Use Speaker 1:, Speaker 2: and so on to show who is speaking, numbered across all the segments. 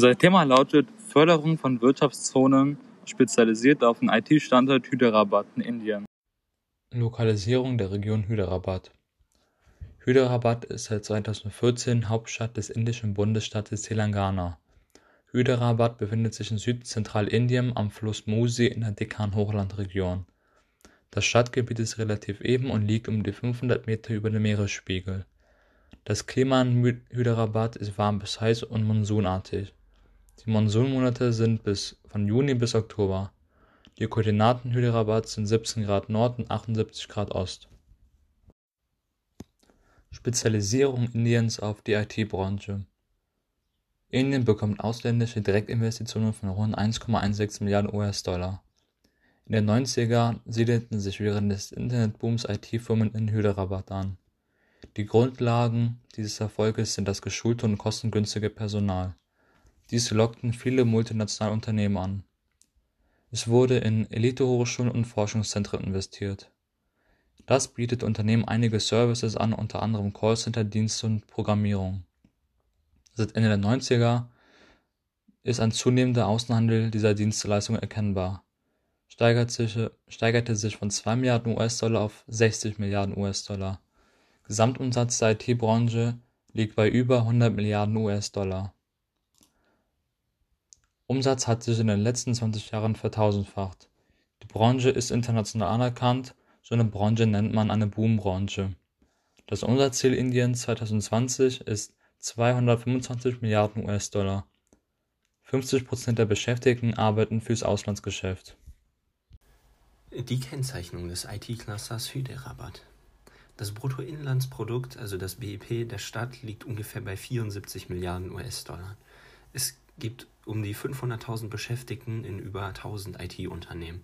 Speaker 1: Unser Thema lautet Förderung von Wirtschaftszonen, spezialisiert auf den IT-Standort Hyderabad in Indien.
Speaker 2: Lokalisierung der Region Hyderabad Hyderabad ist seit 2014 Hauptstadt des indischen Bundesstaates Telangana. Hyderabad befindet sich in Südzentralindien am Fluss Musi in der Dekkan-Hochlandregion. Das Stadtgebiet ist relativ eben und liegt um die 500 Meter über dem Meeresspiegel. Das Klima in Hyderabad ist warm bis heiß und monsunartig. Die Monsunmonate sind von Juni bis Oktober. Die Koordinaten Hyderabad sind 17 Grad Nord und 78 Grad Ost. Spezialisierung Indiens auf die IT-Branche Indien bekommt ausländische Direktinvestitionen von rund 1,16 Milliarden US-Dollar. In den 90er siedelten sich während des Internetbooms IT-Firmen in Hyderabad an. Die Grundlagen dieses Erfolges sind das geschulte und kostengünstige Personal. Dies lockten viele multinationale Unternehmen an. Es wurde in Elitehochschulen und Forschungszentren investiert. Das bietet Unternehmen einige Services an, unter anderem Callcenter-Dienste und Programmierung. Seit Ende der 90er ist ein zunehmender Außenhandel dieser Dienstleistungen erkennbar, steigerte sich von 2 Milliarden US-Dollar auf 60 Milliarden US-Dollar. Gesamtumsatz der IT-Branche liegt bei über 100 Milliarden US-Dollar. Umsatz hat sich in den letzten 20 Jahren vertausendfacht. Die Branche ist international anerkannt, so eine Branche nennt man eine Boombranche. Das Umsatzziel Indiens 2020 ist 225 Milliarden US-Dollar. 50 Prozent der Beschäftigten arbeiten fürs Auslandsgeschäft.
Speaker 3: Die Kennzeichnung des IT-Clusters Hyderabad. Das Bruttoinlandsprodukt, also das BIP der Stadt, liegt ungefähr bei 74 Milliarden US-Dollar. Es gibt um die 500.000 Beschäftigten in über 1000 IT-Unternehmen.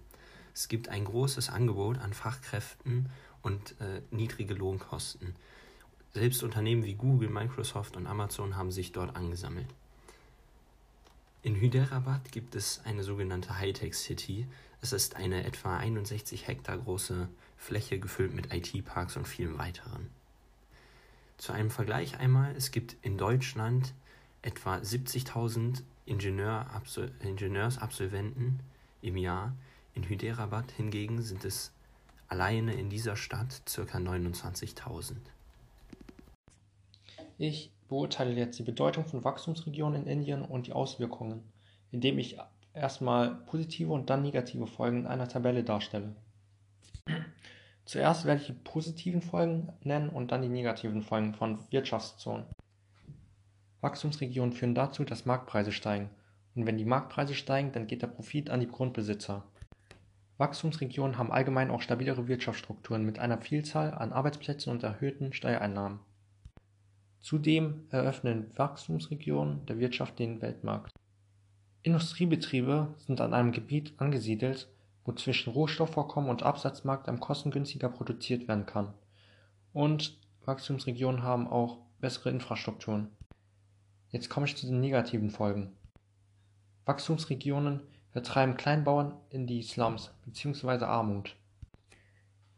Speaker 3: Es gibt ein großes Angebot an Fachkräften und äh, niedrige Lohnkosten. Selbst Unternehmen wie Google, Microsoft und Amazon haben sich dort angesammelt. In Hyderabad gibt es eine sogenannte Hightech City. Es ist eine etwa 61 Hektar große Fläche gefüllt mit IT-Parks und vielem weiteren. Zu einem Vergleich einmal, es gibt in Deutschland etwa 70.000 Ingenieursabsolventen im Jahr. In Hyderabad hingegen sind es alleine in dieser Stadt ca. 29.000.
Speaker 4: Ich beurteile jetzt die Bedeutung von Wachstumsregionen in Indien und die Auswirkungen, indem ich erstmal positive und dann negative Folgen in einer Tabelle darstelle. Zuerst werde ich die positiven Folgen nennen und dann die negativen Folgen von Wirtschaftszonen. Wachstumsregionen führen dazu, dass Marktpreise steigen. Und wenn die Marktpreise steigen, dann geht der Profit an die Grundbesitzer. Wachstumsregionen haben allgemein auch stabilere Wirtschaftsstrukturen mit einer Vielzahl an Arbeitsplätzen und erhöhten Steuereinnahmen. Zudem eröffnen Wachstumsregionen der Wirtschaft den Weltmarkt. Industriebetriebe sind an einem Gebiet angesiedelt, wo zwischen Rohstoffvorkommen und Absatzmarkt am kostengünstiger produziert werden kann. Und Wachstumsregionen haben auch bessere Infrastrukturen. Jetzt komme ich zu den negativen Folgen. Wachstumsregionen vertreiben Kleinbauern in die Slums bzw. Armut.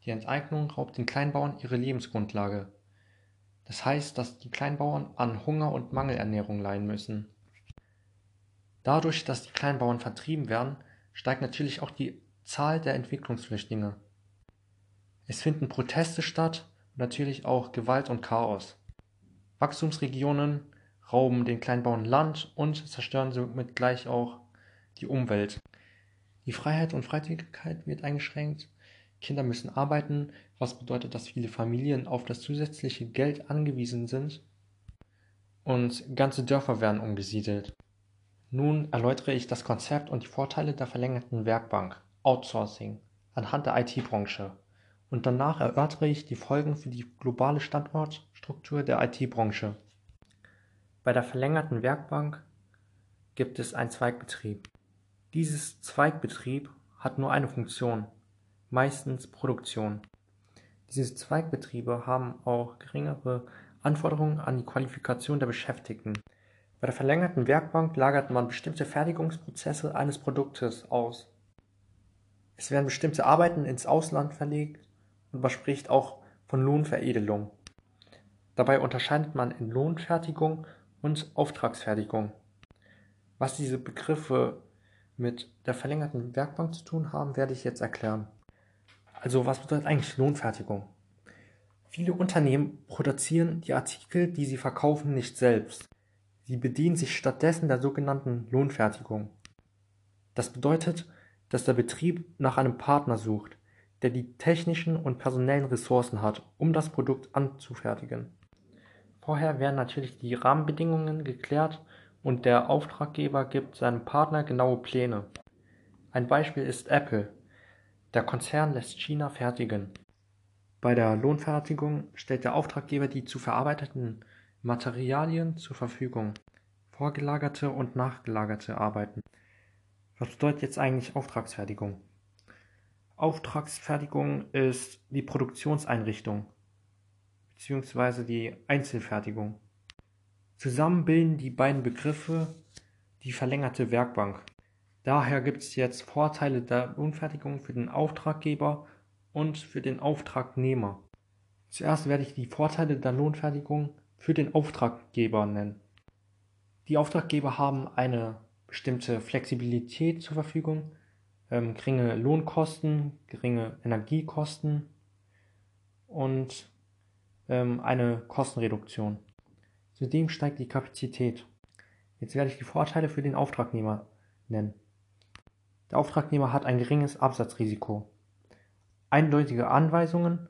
Speaker 4: Die Enteignung raubt den Kleinbauern ihre Lebensgrundlage. Das heißt, dass die Kleinbauern an Hunger und Mangelernährung leiden müssen. Dadurch, dass die Kleinbauern vertrieben werden, steigt natürlich auch die Zahl der Entwicklungsflüchtlinge. Es finden Proteste statt und natürlich auch Gewalt und Chaos. Wachstumsregionen rauben den Kleinbauern Land und zerstören somit gleich auch die Umwelt. Die Freiheit und Freizügigkeit wird eingeschränkt. Kinder müssen arbeiten, was bedeutet, dass viele Familien auf das zusätzliche Geld angewiesen sind. Und ganze Dörfer werden umgesiedelt. Nun erläutere ich das Konzept und die Vorteile der verlängerten Werkbank, Outsourcing, anhand der IT-Branche. Und danach erörtere ich die Folgen für die globale Standortstruktur der IT-Branche. Bei der verlängerten Werkbank gibt es einen Zweigbetrieb. Dieses Zweigbetrieb hat nur eine Funktion, meistens Produktion. Diese Zweigbetriebe haben auch geringere Anforderungen an die Qualifikation der Beschäftigten. Bei der verlängerten Werkbank lagert man bestimmte Fertigungsprozesse eines Produktes aus. Es werden bestimmte Arbeiten ins Ausland verlegt und man spricht auch von Lohnveredelung. Dabei unterscheidet man in Lohnfertigung und Auftragsfertigung. Was diese Begriffe mit der verlängerten Werkbank zu tun haben, werde ich jetzt erklären. Also was bedeutet eigentlich Lohnfertigung? Viele Unternehmen produzieren die Artikel, die sie verkaufen, nicht selbst. Sie bedienen sich stattdessen der sogenannten Lohnfertigung. Das bedeutet, dass der Betrieb nach einem Partner sucht, der die technischen und personellen Ressourcen hat, um das Produkt anzufertigen. Vorher werden natürlich die Rahmenbedingungen geklärt und der Auftraggeber gibt seinem Partner genaue Pläne. Ein Beispiel ist Apple. Der Konzern lässt China fertigen. Bei der Lohnfertigung stellt der Auftraggeber die zu verarbeiteten Materialien zur Verfügung. Vorgelagerte und nachgelagerte Arbeiten. Was bedeutet jetzt eigentlich Auftragsfertigung? Auftragsfertigung ist die Produktionseinrichtung bzw. die Einzelfertigung. Zusammen bilden die beiden Begriffe die verlängerte Werkbank. Daher gibt es jetzt Vorteile der Lohnfertigung für den Auftraggeber und für den Auftragnehmer. Zuerst werde ich die Vorteile der Lohnfertigung für den Auftraggeber nennen. Die Auftraggeber haben eine bestimmte Flexibilität zur Verfügung, ähm, geringe Lohnkosten, geringe Energiekosten und ähm, eine Kostenreduktion. Zudem steigt die Kapazität. Jetzt werde ich die Vorteile für den Auftragnehmer nennen. Der Auftragnehmer hat ein geringes Absatzrisiko, eindeutige Anweisungen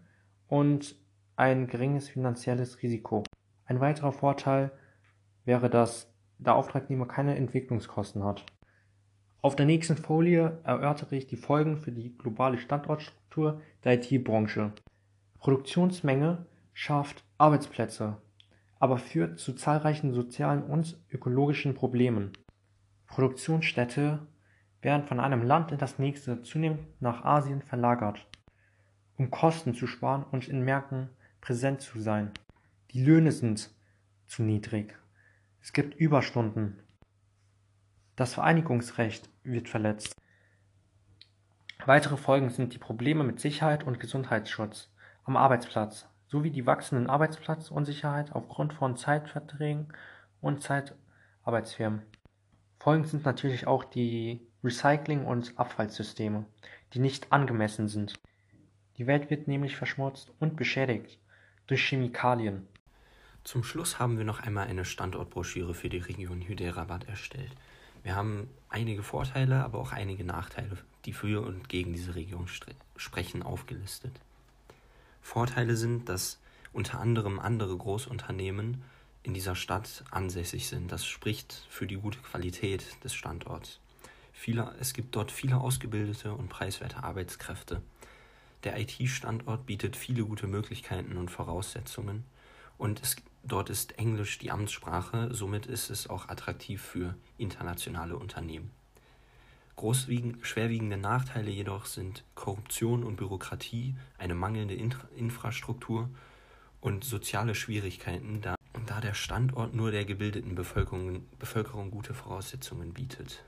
Speaker 4: und ein geringes finanzielles Risiko. Ein weiterer Vorteil wäre, dass der Auftragnehmer keine Entwicklungskosten hat. Auf der nächsten Folie erörtere ich die Folgen für die globale Standortstruktur der IT-Branche. Produktionsmenge schafft Arbeitsplätze, aber führt zu zahlreichen sozialen und ökologischen Problemen. Produktionsstätte werden von einem Land in das nächste zunehmend nach Asien verlagert, um Kosten zu sparen und in Märkten präsent zu sein. Die Löhne sind zu niedrig. Es gibt Überstunden. Das Vereinigungsrecht wird verletzt. Weitere Folgen sind die Probleme mit Sicherheit und Gesundheitsschutz am Arbeitsplatz sowie die wachsenden Arbeitsplatzunsicherheit aufgrund von Zeitverträgen und Zeitarbeitsfirmen. Folgen sind natürlich auch die Recycling- und Abfallsysteme, die nicht angemessen sind. Die Welt wird nämlich verschmutzt und beschädigt durch Chemikalien.
Speaker 3: Zum Schluss haben wir noch einmal eine Standortbroschüre für die Region Hyderabad erstellt. Wir haben einige Vorteile, aber auch einige Nachteile, die für und gegen diese Region sprechen, aufgelistet. Vorteile sind, dass unter anderem andere Großunternehmen in dieser Stadt ansässig sind. Das spricht für die gute Qualität des Standorts. Viele, es gibt dort viele ausgebildete und preiswerte Arbeitskräfte. Der IT-Standort bietet viele gute Möglichkeiten und Voraussetzungen und es, dort ist Englisch die Amtssprache, somit ist es auch attraktiv für internationale Unternehmen. Schwerwiegende Nachteile jedoch sind Korruption und Bürokratie, eine mangelnde Infra Infrastruktur und soziale Schwierigkeiten, da, da der Standort nur der gebildeten Bevölkerung, Bevölkerung gute Voraussetzungen bietet.